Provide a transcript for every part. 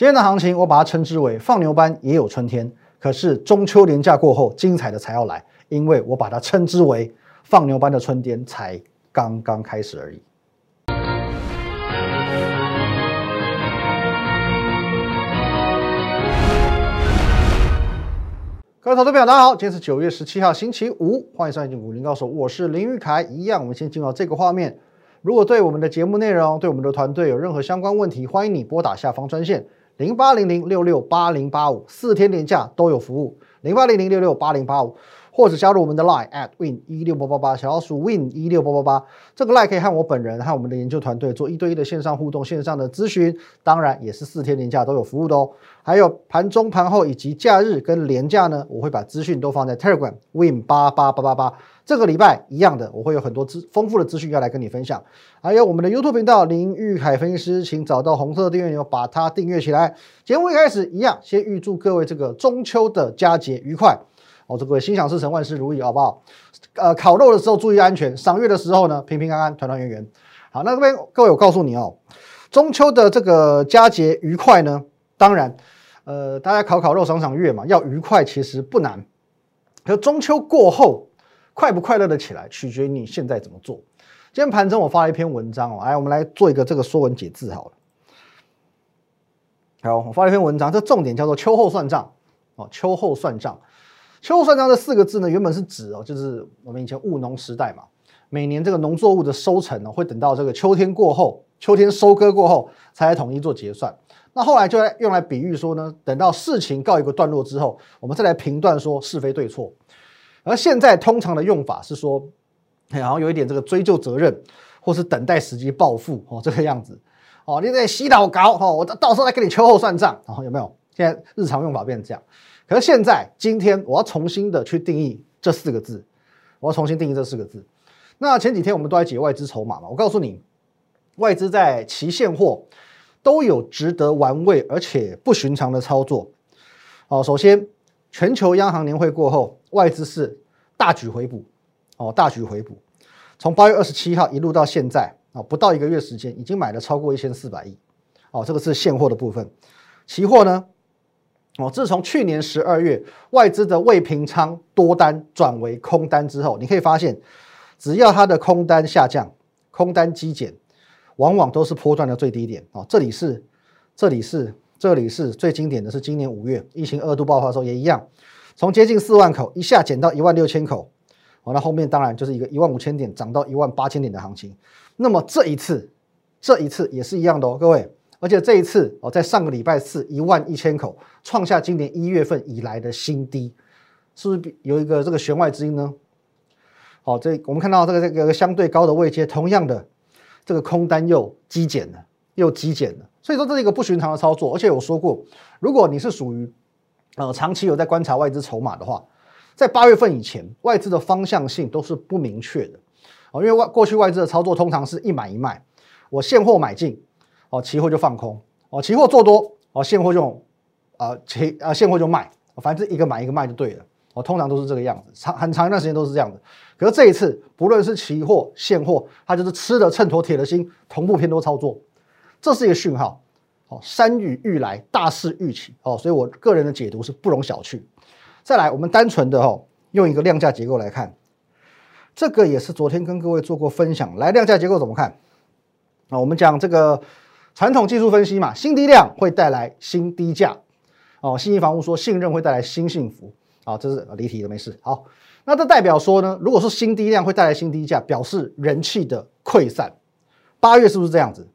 今天的行情我把它称之为放牛班也有春天，可是中秋连假过后，精彩的才要来，因为我把它称之为放牛班的春天才刚刚开始而已。各位投资朋友，大家好，今天是九月十七号，星期五，欢迎收看《股林高手》，我是林玉凯。一样，我们先进入到这个画面。如果对我们的节目内容、对我们的团队有任何相关问题，欢迎你拨打下方专线零八零零六六八零八五，四天连假都有服务，零八零零六六八零八五。或者加入我们的 Line at win 一六八八八，小老鼠 win 一六八八八，这个 Line 可以和我本人和我们的研究团队做一对一的线上互动、线上的咨询，当然也是四天连假都有服务的哦。还有盘中、盘后以及假日跟连假呢，我会把资讯都放在 Telegram win 八八八八八。这个礼拜一样的，我会有很多资丰富的资讯要来跟你分享。还有我们的 YouTube 频道林玉凯分析师，请找到红色的订阅钮，把它订阅起来。节目一开始一样，先预祝各位这个中秋的佳节愉快。哦，这个心想事成，万事如意，好不好？呃，烤肉的时候注意安全，赏月的时候呢，平平安安，团团圆圆。好，那这边各位，我告诉你哦，中秋的这个佳节愉快呢，当然，呃，大家烤烤肉、赏赏月嘛，要愉快其实不难。可中秋过后，快不快乐的起来，取决于你现在怎么做。今天盘中我发了一篇文章哦，来，我们来做一个这个说文解字好了。好，我发了一篇文章，这重点叫做秋后算账哦，秋后算账。秋后算账这四个字呢，原本是指哦，就是我们以前务农时代嘛，每年这个农作物的收成呢，会等到这个秋天过后，秋天收割过后，才来统一做结算。那后来就来用来比喻说呢，等到事情告一个段落之后，我们再来评断说是非对错。而现在通常的用法是说，好像有一点这个追究责任，或是等待时机报复哦，这个样子哦，你在洗脑搞哦，我到到时候再跟你秋后算账，然后有没有？现在日常用法变成这样。可是现在，今天我要重新的去定义这四个字，我要重新定义这四个字。那前几天我们都在解外资筹码嘛，我告诉你，外资在期现货都有值得玩味而且不寻常的操作。哦，首先，全球央行年会过后，外资是大举回补，哦，大举回补，从八月二十七号一路到现在，啊，不到一个月时间，已经买了超过一千四百亿。哦，这个是现货的部分，期货呢？哦，自从去年十二月外资的未平仓多单转为空单之后，你可以发现，只要它的空单下降、空单积减，往往都是波段的最低点。哦，这里是，这里是，这里是最经典的是今年五月疫情二度爆发的时候也一样，从接近四万口一下减到一万六千口，哦，那后面当然就是一个一万五千点涨到一万八千点的行情。那么这一次，这一次也是一样的哦，各位。而且这一次哦，在上个礼拜四一万一千口创下今年一月份以来的新低，是不是有一个这个弦外之音呢？好，这我们看到这个这个相对高的位阶，同样的这个空单又积减了，又积减了，所以说这是一个不寻常的操作。而且我说过，如果你是属于呃长期有在观察外资筹码的话，在八月份以前，外资的方向性都是不明确的哦，因为外过去外资的操作通常是一买一卖，我现货买进。哦，期货就放空，哦，期货做多，哦，现货就，啊，期啊，现货就卖，反正一个买一个卖就对了，哦，通常都是这个样子，长很长一段时间都是这样的。可是这一次，不论是期货、现货，它就是吃了秤砣铁了心，同步偏多操作，这是一个讯号，哦，山雨欲来，大势欲起，哦，所以我个人的解读是不容小觑。再来，我们单纯的哦，用一个量价结构来看，这个也是昨天跟各位做过分享，来量价结构怎么看？啊，我们讲这个。传统技术分析嘛，新低量会带来新低价，哦，信义房屋说信任会带来新幸福，啊，这是离题了，没事。好，那这代表说呢，如果说新低量会带来新低价，表示人气的溃散。八月是不是这样子？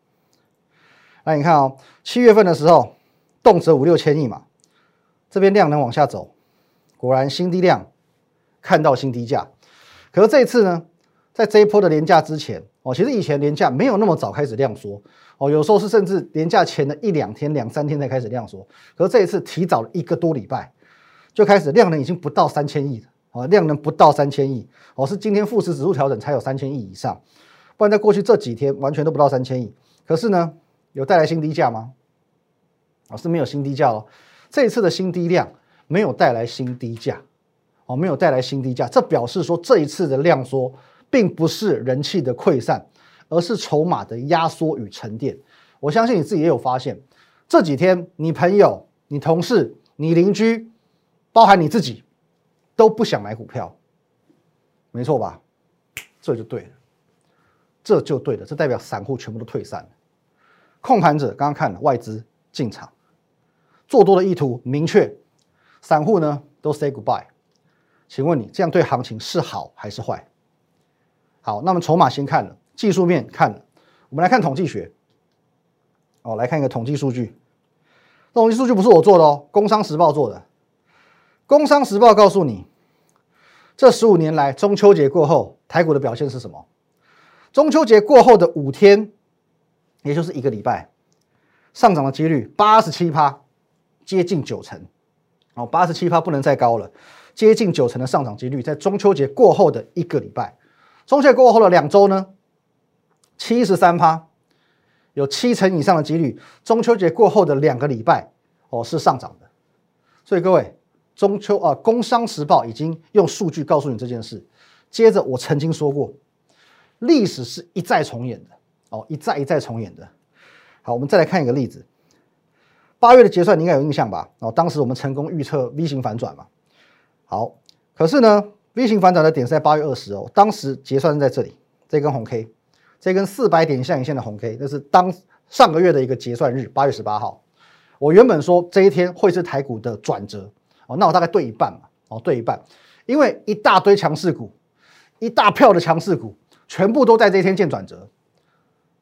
那，你看哦，七月份的时候动辄五六千亿嘛，这边量能往下走，果然新低量看到新低价，可是这一次呢，在这一波的廉价之前。哦，其实以前廉价没有那么早开始量缩，哦，有时候是甚至廉价前的一两天、两三天才开始量缩。可是这一次提早了一个多礼拜，就开始量能已经不到三千亿了，哦，量能不到三千亿，哦，是今天富时指数调整才有三千亿以上，不然在过去这几天完全都不到三千亿。可是呢，有带来新低价吗？哦，是没有新低价哦。这一次的新低量没有带来新低价，哦，没有带来新低价，这表示说这一次的量缩。并不是人气的溃散，而是筹码的压缩与沉淀。我相信你自己也有发现，这几天你朋友、你同事、你邻居，包含你自己，都不想买股票，没错吧？这就对了，这就对了，这代表散户全部都退散了，控盘者刚刚看了外资进场，做多的意图明确，散户呢都 say goodbye。请问你这样对行情是好还是坏？好，那么筹码先看了，技术面看了，我们来看统计学。哦，来看一个统计数据。统计数据不是我做的哦，《工商时报》做的。《工商时报》告诉你，这十五年来中秋节过后台股的表现是什么？中秋节过后的五天，也就是一个礼拜，上涨的几率八十七趴，接近九成。哦，八十七趴不能再高了，接近九成的上涨几率，在中秋节过后的一个礼拜。中秋节过后的两周呢，七十三趴，有七成以上的几率，中秋节过后的两个礼拜哦是上涨的。所以各位，中秋啊，《工商时报》已经用数据告诉你这件事。接着我曾经说过，历史是一再重演的哦，一再一再重演的。好，我们再来看一个例子。八月的结算你应该有印象吧？哦，当时我们成功预测 V 型反转嘛。好，可是呢？V 型反转的点是在八月二十哦，当时结算是在这里，这根红 K，这根四百点下影线的红 K，那是当上个月的一个结算日，八月十八号。我原本说这一天会是台股的转折哦，那我大概对一半嘛，哦对一半，因为一大堆强势股，一大票的强势股，全部都在这一天见转折，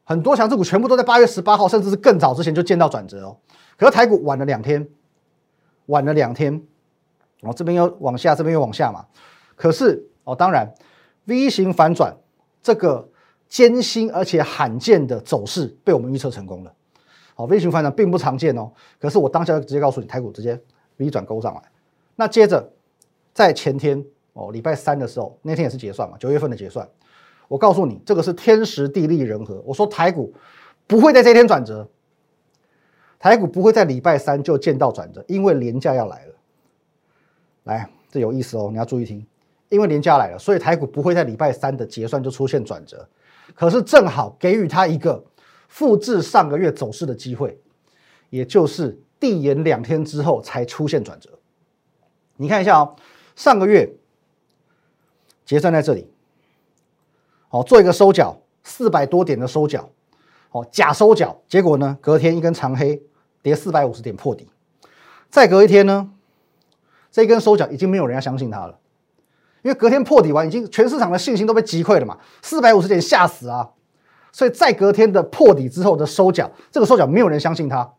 很多强势股全部都在八月十八号，甚至是更早之前就见到转折哦。可是台股晚了两天，晚了两天，哦这边又往下，这边又往下嘛。可是哦，当然，V 型反转这个艰辛而且罕见的走势被我们预测成功了。好，V 型反转并不常见哦。可是我当下就直接告诉你，台股直接 V 转勾上来。那接着在前天哦，礼拜三的时候，那天也是结算嘛，九月份的结算。我告诉你，这个是天时地利人和。我说台股不会在这一天转折，台股不会在礼拜三就见到转折，因为廉价要来了。来，这有意思哦，你要注意听。因为年假来了，所以台股不会在礼拜三的结算就出现转折，可是正好给予它一个复制上个月走势的机会，也就是递延两天之后才出现转折。你看一下哦，上个月结算在这里，好做一个收脚，四百多点的收脚，哦假收脚，结果呢隔天一根长黑跌四百五十点破底，再隔一天呢，这一根收脚已经没有人要相信它了。因为隔天破底完，已经全市场的信心都被击溃了嘛，四百五十点吓死啊！所以在隔天的破底之后的收脚，这个收脚没有人相信它。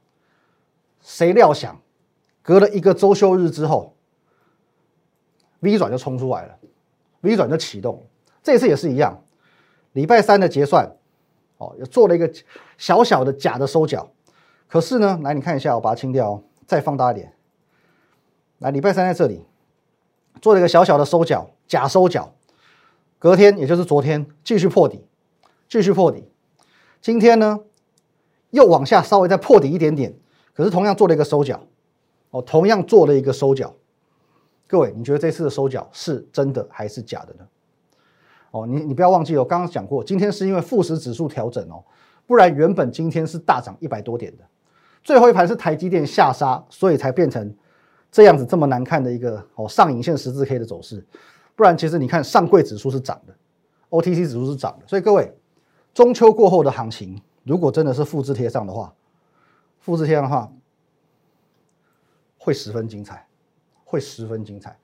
谁料想，隔了一个周休日之后，V 转就冲出来了，V 转就启动。这次也是一样，礼拜三的结算，哦，又做了一个小小的假的收脚。可是呢，来你看一下，我把它清掉哦，再放大一点。来，礼拜三在这里做了一个小小的收脚。假收脚，隔天也就是昨天继续破底，继续破底。今天呢又往下稍微再破底一点点，可是同样做了一个收脚，哦，同样做了一个收脚。各位，你觉得这次的收脚是真的还是假的呢？哦，你你不要忘记哦，刚刚讲过，今天是因为富时指数调整哦，不然原本今天是大涨一百多点的，最后一盘是台积电下杀，所以才变成这样子这么难看的一个哦上影线十字 K 的走势。不然，其实你看上柜指数是涨的，OTC 指数是涨的，所以各位，中秋过后的行情，如果真的是复制贴上的话，复制贴上的话，会十分精彩，会十分精彩。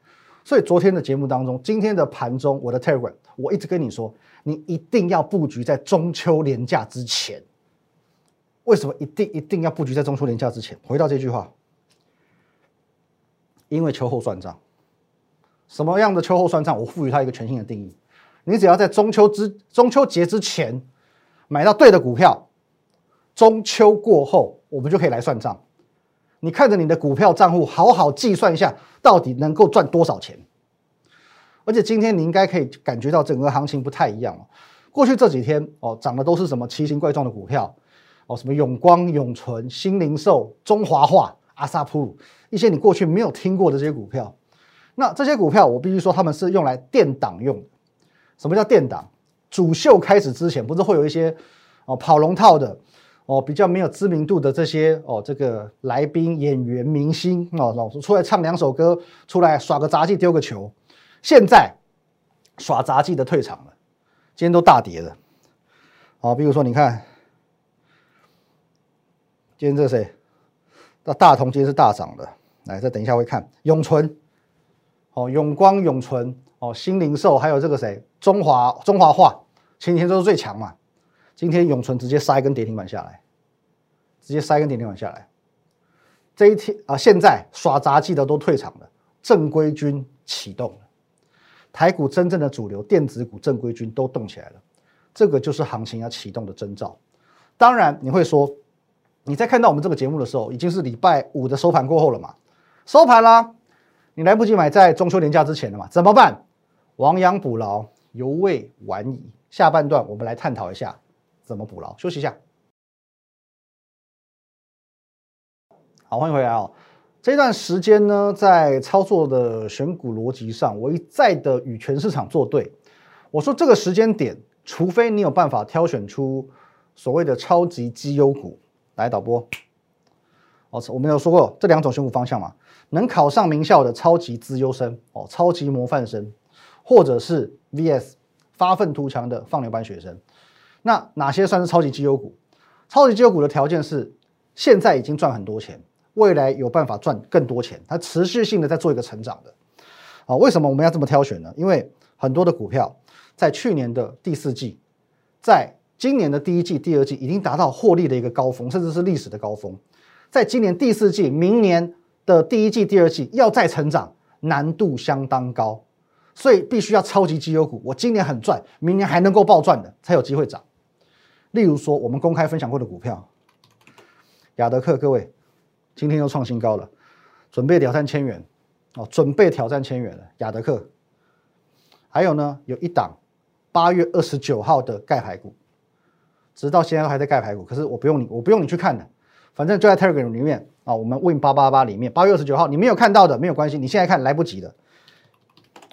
所以昨天的节目当中，今天的盘中，我的 Telegram，我一直跟你说，你一定要布局在中秋连假之前。为什么一定一定要布局在中秋连假之前？回到这句话，因为秋后算账。什么样的秋后算账？我赋予它一个全新的定义。你只要在中秋之中秋节之前买到对的股票，中秋过后我们就可以来算账。你看着你的股票账户，好好计算一下，到底能够赚多少钱。而且今天你应该可以感觉到整个行情不太一样了过去这几天哦，涨的都是什么奇形怪状的股票哦，什么永光、永存、新零售、中华化、阿萨普鲁，一些你过去没有听过的这些股票。那这些股票，我必须说，他们是用来垫档用。什么叫垫档？主秀开始之前，不是会有一些哦跑龙套的，哦比较没有知名度的这些哦这个来宾、演员、明星哦，老是出来唱两首歌，出来耍个杂技、丢个球。现在耍杂技的退场了，今天都大跌了。好，比如说你看，今天这谁？那大同今天是大涨的。来，再等一下会看永存，哦，永光、永存，哦，新零售，还有这个谁？中华中华化，前几天都是最强嘛。今天永存直接杀一根跌停板下来，直接杀一根跌停板下来。这一天啊，现在耍杂技的都退场了，正规军启动了，台股真正的主流电子股正规军都动起来了。这个就是行情要启动的征兆。当然，你会说，你在看到我们这个节目的时候，已经是礼拜五的收盘过后了嘛？收盘啦，你来不及买在中秋年假之前了嘛？怎么办？亡羊补牢，犹未晚矣。下半段我们来探讨一下怎么补牢。休息一下。好，欢迎回来哦。这段时间呢，在操作的选股逻辑上，我一再的与全市场作对。我说这个时间点。除非你有办法挑选出所谓的超级绩优股来导播，哦，我们有说过这两种选股方向嘛？能考上名校的超级资优生哦，超级模范生，或者是 VS 发愤图强的放牛班学生。那哪些算是超级绩优股？超级绩优股的条件是现在已经赚很多钱，未来有办法赚更多钱，它持续性的在做一个成长的。啊，为什么我们要这么挑选呢？因为很多的股票。在去年的第四季，在今年的第一季、第二季已经达到获利的一个高峰，甚至是历史的高峰。在今年第四季、明年的第一季、第二季要再成长，难度相当高，所以必须要超级绩优股。我今年很赚，明年还能够暴赚的，才有机会涨。例如说，我们公开分享过的股票，亚德克，各位今天又创新高了，准备挑战千元哦，准备挑战千元了，亚德克。还有呢，有一档。八月二十九号的盖牌股，直到现在都还在盖牌股。可是我不用你，我不用你去看的，反正就在 Telegram 里面啊。我们 Win 八八八里面，八月二十九号你没有看到的没有关系，你现在看来不及的。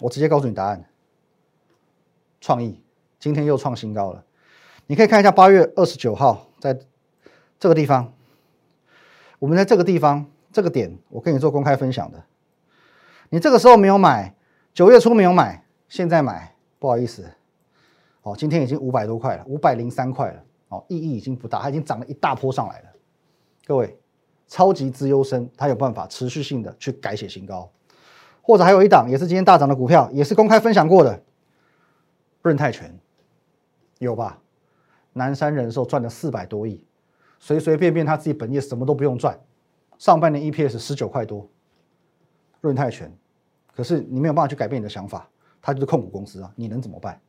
我直接告诉你答案。创意今天又创新高了，你可以看一下八月二十九号在这个地方，我们在这个地方这个点，我跟你做公开分享的。你这个时候没有买，九月初没有买，现在买，不好意思。哦，今天已经五百多块了，五百零三块了。哦，意义已经不大，它已经涨了一大波上来了。各位，超级资优生，他有办法持续性的去改写新高，或者还有一档也是今天大涨的股票，也是公开分享过的，润泰全，有吧？南山人寿赚了四百多亿，随随便便他自己本业什么都不用赚，上半年 EPS 十九块多，润泰全，可是你没有办法去改变你的想法，它就是控股公司啊，你能怎么办？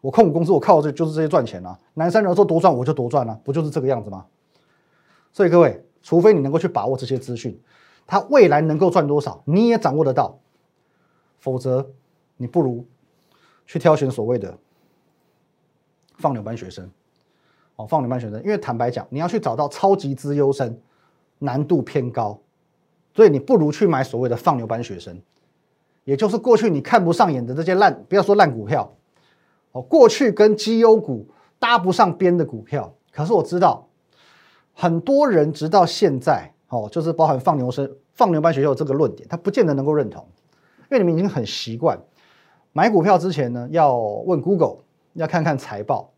我控股公司，我靠这就是这些赚钱啊！南山人寿多赚，我就多赚了，不就是这个样子吗？所以各位，除非你能够去把握这些资讯，它未来能够赚多少，你也掌握得到，否则你不如去挑选所谓的放牛班学生。哦，放牛班学生，因为坦白讲，你要去找到超级资优生，难度偏高，所以你不如去买所谓的放牛班学生，也就是过去你看不上眼的这些烂，不要说烂股票。哦，过去跟绩优股搭不上边的股票，可是我知道很多人直到现在，哦，就是包含放牛生、放牛班学校这个论点，他不见得能够认同，因为你们已经很习惯买股票之前呢，要问 Google，要看看财报。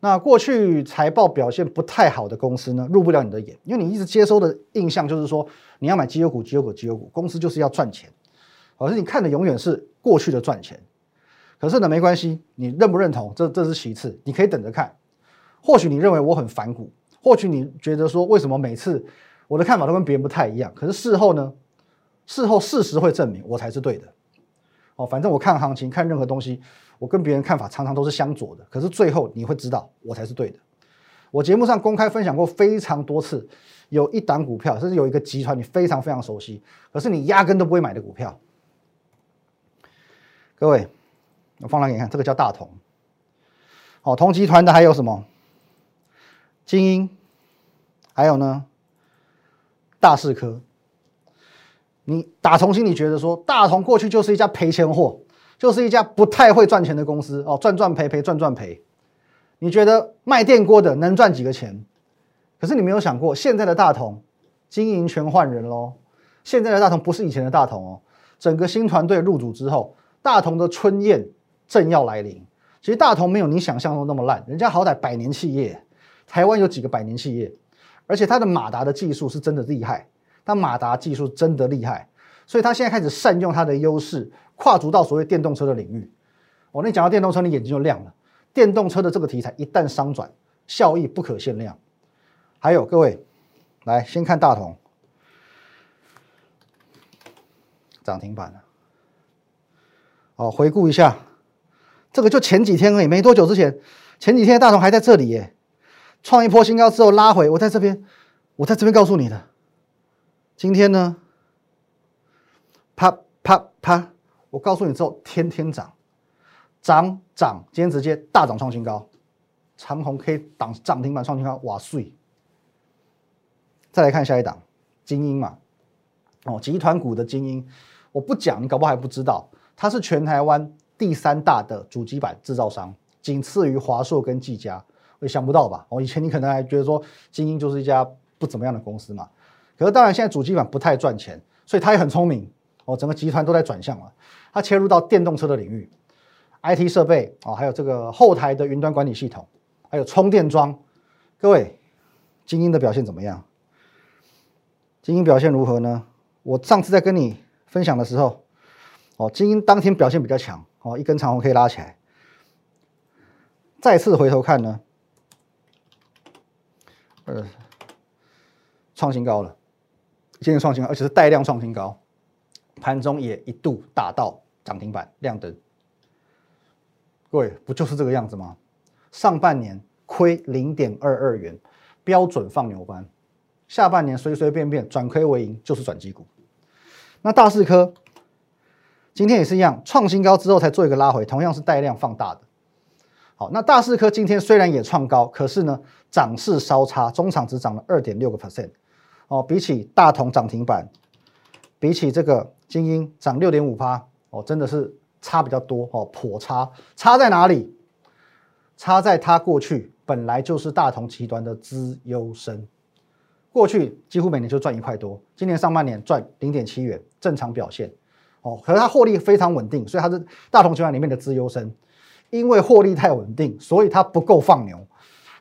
那过去财报表现不太好的公司呢，入不了你的眼，因为你一直接收的印象就是说，你要买绩优股、绩优股、绩优股，公司就是要赚钱，可是你看的永远是过去的赚钱。可是呢，没关系，你认不认同？这这是其次，你可以等着看。或许你认为我很反骨，或许你觉得说，为什么每次我的看法都跟别人不太一样？可是事后呢？事后事实会证明我才是对的。哦，反正我看行情，看任何东西，我跟别人看法常常都是相左的。可是最后你会知道我才是对的。我节目上公开分享过非常多次，有一档股票，甚至有一个集团，你非常非常熟悉，可是你压根都不会买的股票。各位。我放大给你看，这个叫大同。哦，同集团的还有什么？精英，还有呢？大士科。你打从心里觉得说，大同过去就是一家赔钱货，就是一家不太会赚钱的公司哦，赚赚赔赔，赚赚赔。你觉得卖电锅的能赚几个钱？可是你没有想过，现在的大同经营权换人喽。现在的大同不是以前的大同哦。整个新团队入主之后，大同的春宴正要来临。其实大同没有你想象中那么烂，人家好歹百年企业，台湾有几个百年企业，而且它的马达的技术是真的厉害，它马达技术真的厉害，所以它现在开始善用它的优势，跨足到所谓电动车的领域。我那讲到电动车，你眼睛就亮了。电动车的这个题材一旦商转，效益不可限量。还有各位，来先看大同涨停板了。哦，回顾一下。这个就前几天而已，没多久之前，前几天的大同还在这里耶，创一波新高之后拉回，我在这边，我在这边告诉你的，今天呢，啪啪啪，我告诉你之后，天天涨，涨涨，今天直接大涨创新高，长虹 K 挡涨停板创新高，哇碎！再来看下一档，精英嘛，哦，集团股的精英，我不讲，你搞不好还不知道，它是全台湾。第三大的主机板制造商，仅次于华硕跟技嘉，我想不到吧？哦，以前你可能还觉得说精英就是一家不怎么样的公司嘛。可是当然现在主机板不太赚钱，所以他也很聪明哦。整个集团都在转向了，他切入到电动车的领域，IT 设备哦，还有这个后台的云端管理系统，还有充电桩。各位，精英的表现怎么样？精英表现如何呢？我上次在跟你分享的时候，哦，精英当天表现比较强。哦，一根长红可以拉起来。再次回头看呢，呃，创新高了，今天创新高，而且是带量创新高，盘中也一度打到涨停板亮灯。各位，不就是这个样子吗？上半年亏零点二二元，标准放牛班；下半年随随便便转亏为盈，就是转机股。那大四科。今天也是一样，创新高之后才做一个拉回，同样是带量放大的。好，那大四科今天虽然也创高，可是呢，涨势稍差，中场只涨了二点六个 percent。哦，比起大同涨停板，比起这个精英涨六点五趴，哦，真的是差比较多哦，颇差。差在哪里？差在它过去本来就是大同集团的资优生，过去几乎每年就赚一块多，今年上半年赚零点七元，正常表现。哦，可是它获利非常稳定，所以它是大同集团里面的资优生。因为获利太稳定，所以它不够放牛，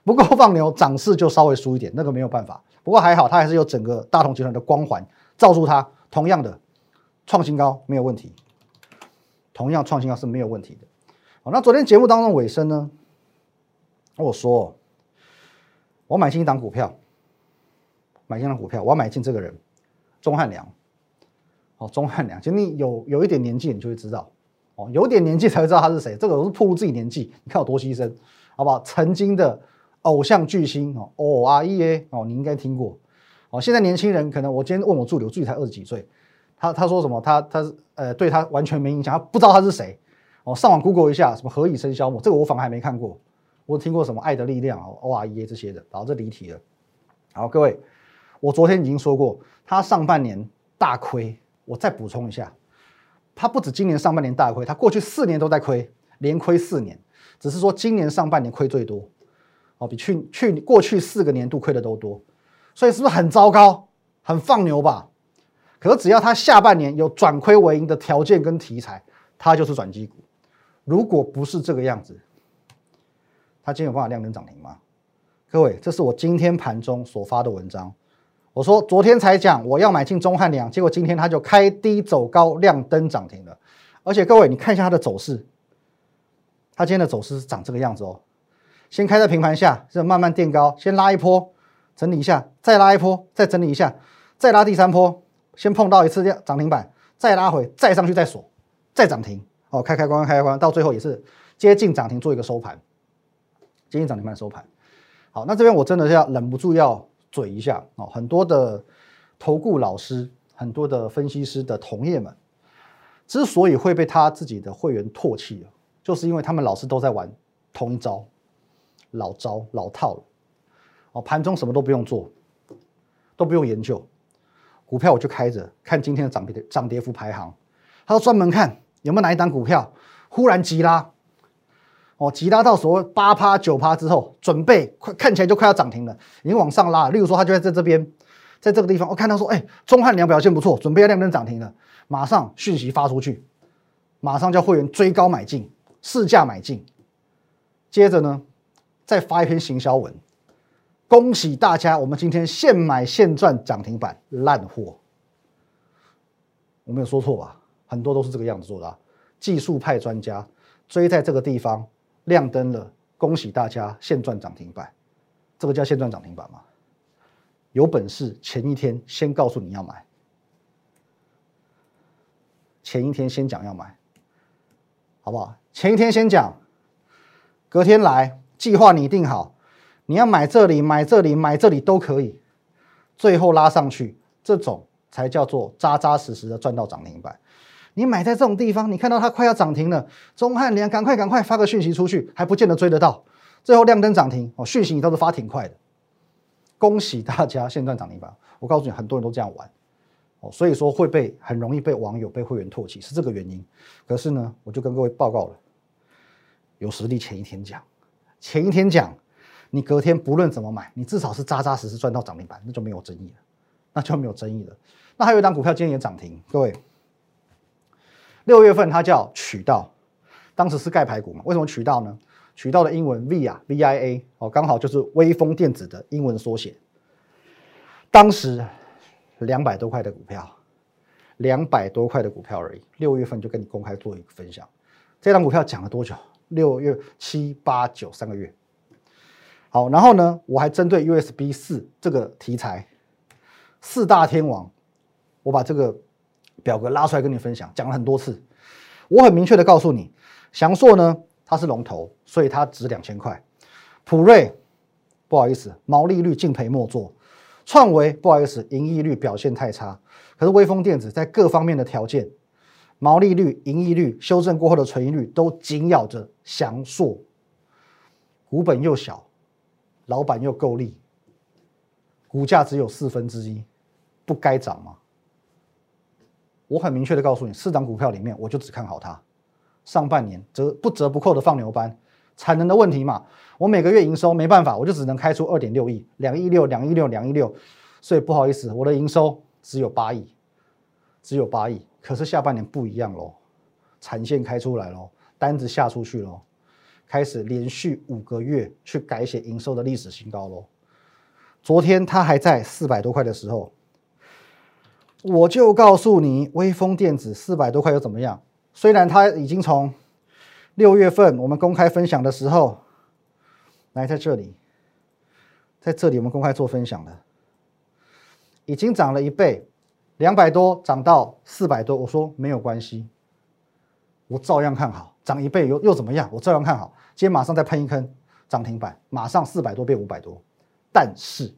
不够放牛，涨势就稍微输一点，那个没有办法。不过还好，它还是有整个大同集团的光环罩住它。同样的，创新高没有问题，同样创新高是没有问题的。好，那昨天节目当中尾声呢，我说我买进一档股票，买进一档股票，我要买进这个人，钟汉良。哦，钟汉良，其实你有有一点年纪，你就会知道，哦，有点年纪才会知道他是谁。这个都是暴露自己年纪，你看有多牺牲，好不好？曾经的偶像巨星哦，O R E A 哦，你应该听过。哦，现在年轻人可能，我今天问我助理，我助理才二十几岁，他他说什么？他他呃，对他完全没影响，他不知道他是谁。哦，上网 Google 一下，什么何以笙箫默，这个我反而还没看过。我听过什么爱的力量哦，O R E A 这些的，然后这离题了。好，各位，我昨天已经说过，他上半年大亏。我再补充一下，它不止今年上半年大亏，它过去四年都在亏，连亏四年，只是说今年上半年亏最多，哦，比去去过去四个年度亏的都多，所以是不是很糟糕，很放牛吧？可是只要它下半年有转亏为盈的条件跟题材，它就是转机股。如果不是这个样子，它今天有办法亮灯涨停吗？各位，这是我今天盘中所发的文章。我说昨天才讲我要买进中汉良，结果今天它就开低走高，亮灯涨停了。而且各位，你看一下它的走势，它今天的走势是长这个样子哦。先开在平盘下，是慢慢垫高，先拉一波，整理一下，再拉一波，再整理一下，再拉第三波，先碰到一次涨停板，再拉回，再上去再锁，再涨停。哦，开开关关开开关，到最后也是接近涨停，做一个收盘，接近涨停板收盘。好，那这边我真的是要忍不住要。嘴一下哦，很多的投顾老师、很多的分析师的同业们，之所以会被他自己的会员唾弃就是因为他们老师都在玩同一招，老招老套了。哦，盘中什么都不用做，都不用研究，股票我就开着看今天的涨跌涨跌幅排行，他说专门看有没有哪一档股票忽然急拉，哦，急拉到所谓八趴九趴之后，准备快看起来就快要涨停了，已经往上拉。例如说，它就在在这边，在这个地方，我看到说，哎，中汉良表现不错，准备要亮灯涨停了，马上讯息发出去，马上叫会员追高买进，市价买进。接着呢，再发一篇行销文，恭喜大家，我们今天现买现赚涨停板，烂货。我没有说错吧？很多都是这个样子做的，技术派专家追在这个地方。亮灯了，恭喜大家现赚涨停板，这个叫现赚涨停板吗？有本事前一天先告诉你要买，前一天先讲要买，好不好？前一天先讲，隔天来计划你定好，你要买这里买这里买这里都可以，最后拉上去，这种才叫做扎扎实实的赚到涨停板。你买在这种地方，你看到它快要涨停了，中汉联赶快赶快发个讯息出去，还不见得追得到。最后亮灯涨停哦，讯息你倒是发挺快的，恭喜大家现赚涨停板。我告诉你，很多人都这样玩哦，所以说会被很容易被网友被会员唾弃，是这个原因。可是呢，我就跟各位报告了，有实力前一天讲，前一天讲，你隔天不论怎么买，你至少是扎扎实实赚到涨停板，那就没有争议了，那就没有争议了。那还有一档股票今天也涨停，各位。六月份它叫渠道，当时是盖排骨嘛？为什么渠道呢？渠道的英文 V 啊，V I A 哦，刚好就是微风电子的英文缩写。当时两百多块的股票，两百多块的股票而已。六月份就跟你公开做一个分享，这张股票讲了多久？六月七八九三个月。好，然后呢，我还针对 U S B 四这个题材，四大天王，我把这个。表格拉出来跟你分享，讲了很多次，我很明确的告诉你，翔硕呢它是龙头，所以它值两千块。普瑞不好意思，毛利率敬陪末座。创维不好意思，盈利率表现太差。可是微风电子在各方面的条件，毛利率、盈利率修正过后的存益率都紧咬着翔硕，股本又小，老板又够力，股价只有四分之一，不该涨吗？我很明确的告诉你，四档股票里面，我就只看好它。上半年折不折不扣的放牛班，产能的问题嘛，我每个月营收没办法，我就只能开出二点六亿，两亿六，两亿六，两亿六，所以不好意思，我的营收只有八亿，只有八亿。可是下半年不一样喽，产线开出来喽，单子下出去喽，开始连续五个月去改写营收的历史新高喽。昨天它还在四百多块的时候。我就告诉你，微风电子四百多块又怎么样？虽然它已经从六月份我们公开分享的时候，来在这里，在这里我们公开做分享的，已经涨了一倍，两百多涨到四百多，我说没有关系，我照样看好，涨一倍又又怎么样？我照样看好，今天马上再喷一坑涨停板，马上四百多变五百多，但是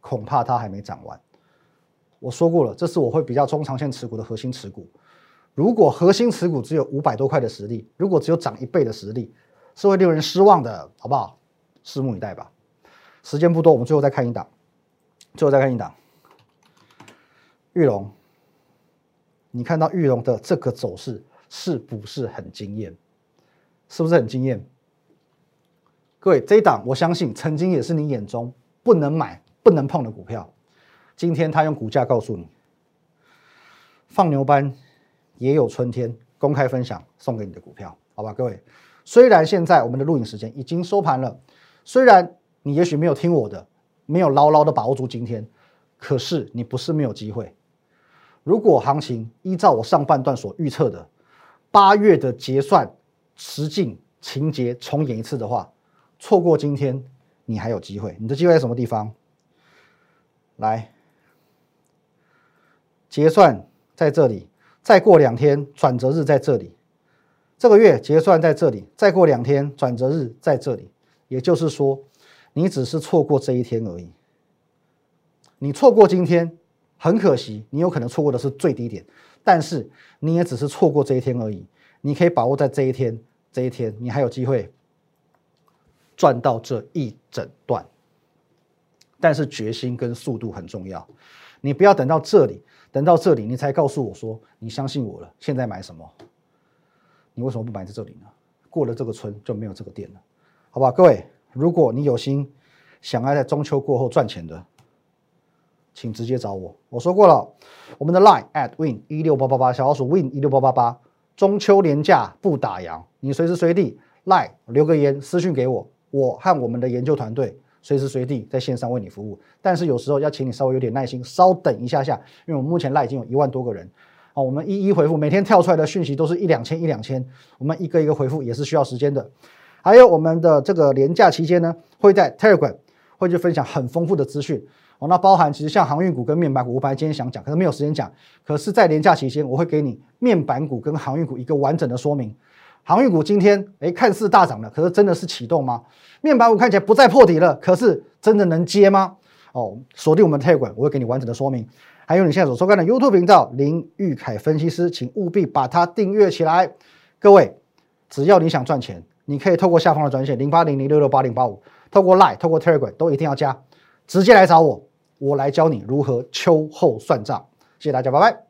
恐怕它还没涨完。我说过了，这是我会比较中长线持股的核心持股。如果核心持股只有五百多块的实力，如果只有涨一倍的实力，是会令人失望的，好不好？拭目以待吧。时间不多，我们最后再看一档，最后再看一档。玉龙，你看到玉龙的这个走势是不是很惊艳？是不是很惊艳？各位，这一档我相信曾经也是你眼中不能买、不能碰的股票。今天他用股价告诉你，放牛班也有春天，公开分享送给你的股票，好吧，各位。虽然现在我们的录影时间已经收盘了，虽然你也许没有听我的，没有牢牢的把握住今天，可是你不是没有机会。如果行情依照我上半段所预测的八月的结算实境情节重演一次的话，错过今天你还有机会。你的机会在什么地方？来。结算在这里，再过两天转折日在这里，这个月结算在这里，再过两天转折日在这里，也就是说，你只是错过这一天而已。你错过今天，很可惜，你有可能错过的是最低点，但是你也只是错过这一天而已。你可以把握在这一天，这一天你还有机会赚到这一整段，但是决心跟速度很重要，你不要等到这里。等到这里，你才告诉我说你相信我了。现在买什么？你为什么不买在这里呢？过了这个村就没有这个店了，好吧？各位，如果你有心想要在中秋过后赚钱的，请直接找我。我说过了，我们的 line at win 一六八八八小老鼠 win 一六八八八，中秋连假不打烊，你随时随地 line 留个言私讯给我，我和我们的研究团队随时随地在线上为你服务。但是有时候要请你稍微有点耐心，稍等一下下，因为我们目前赖已经有一万多个人，啊，我们一一回复，每天跳出来的讯息都是一两千一两千，我们一个一个回复也是需要时间的。还有我们的这个连假期间呢，会在 Telegram 会去分享很丰富的资讯。哦，那包含其实像航运股跟面板股，我本来今天想讲，可是没有时间讲。可是，在年假期间，我会给你面板股跟航运股一个完整的说明。航运股今天哎看似大涨了，可是真的是启动吗？面板股看起来不再破底了，可是真的能接吗？哦，锁定我们的 Telegram，我会给你完整的说明。还有你现在所收看的 YouTube 频道林玉凯分析师，请务必把它订阅起来。各位，只要你想赚钱，你可以透过下方的专线零八零零六六八零八五，透过 Line、透过 Telegram 都一定要加，直接来找我。我来教你如何秋后算账，谢谢大家，拜拜。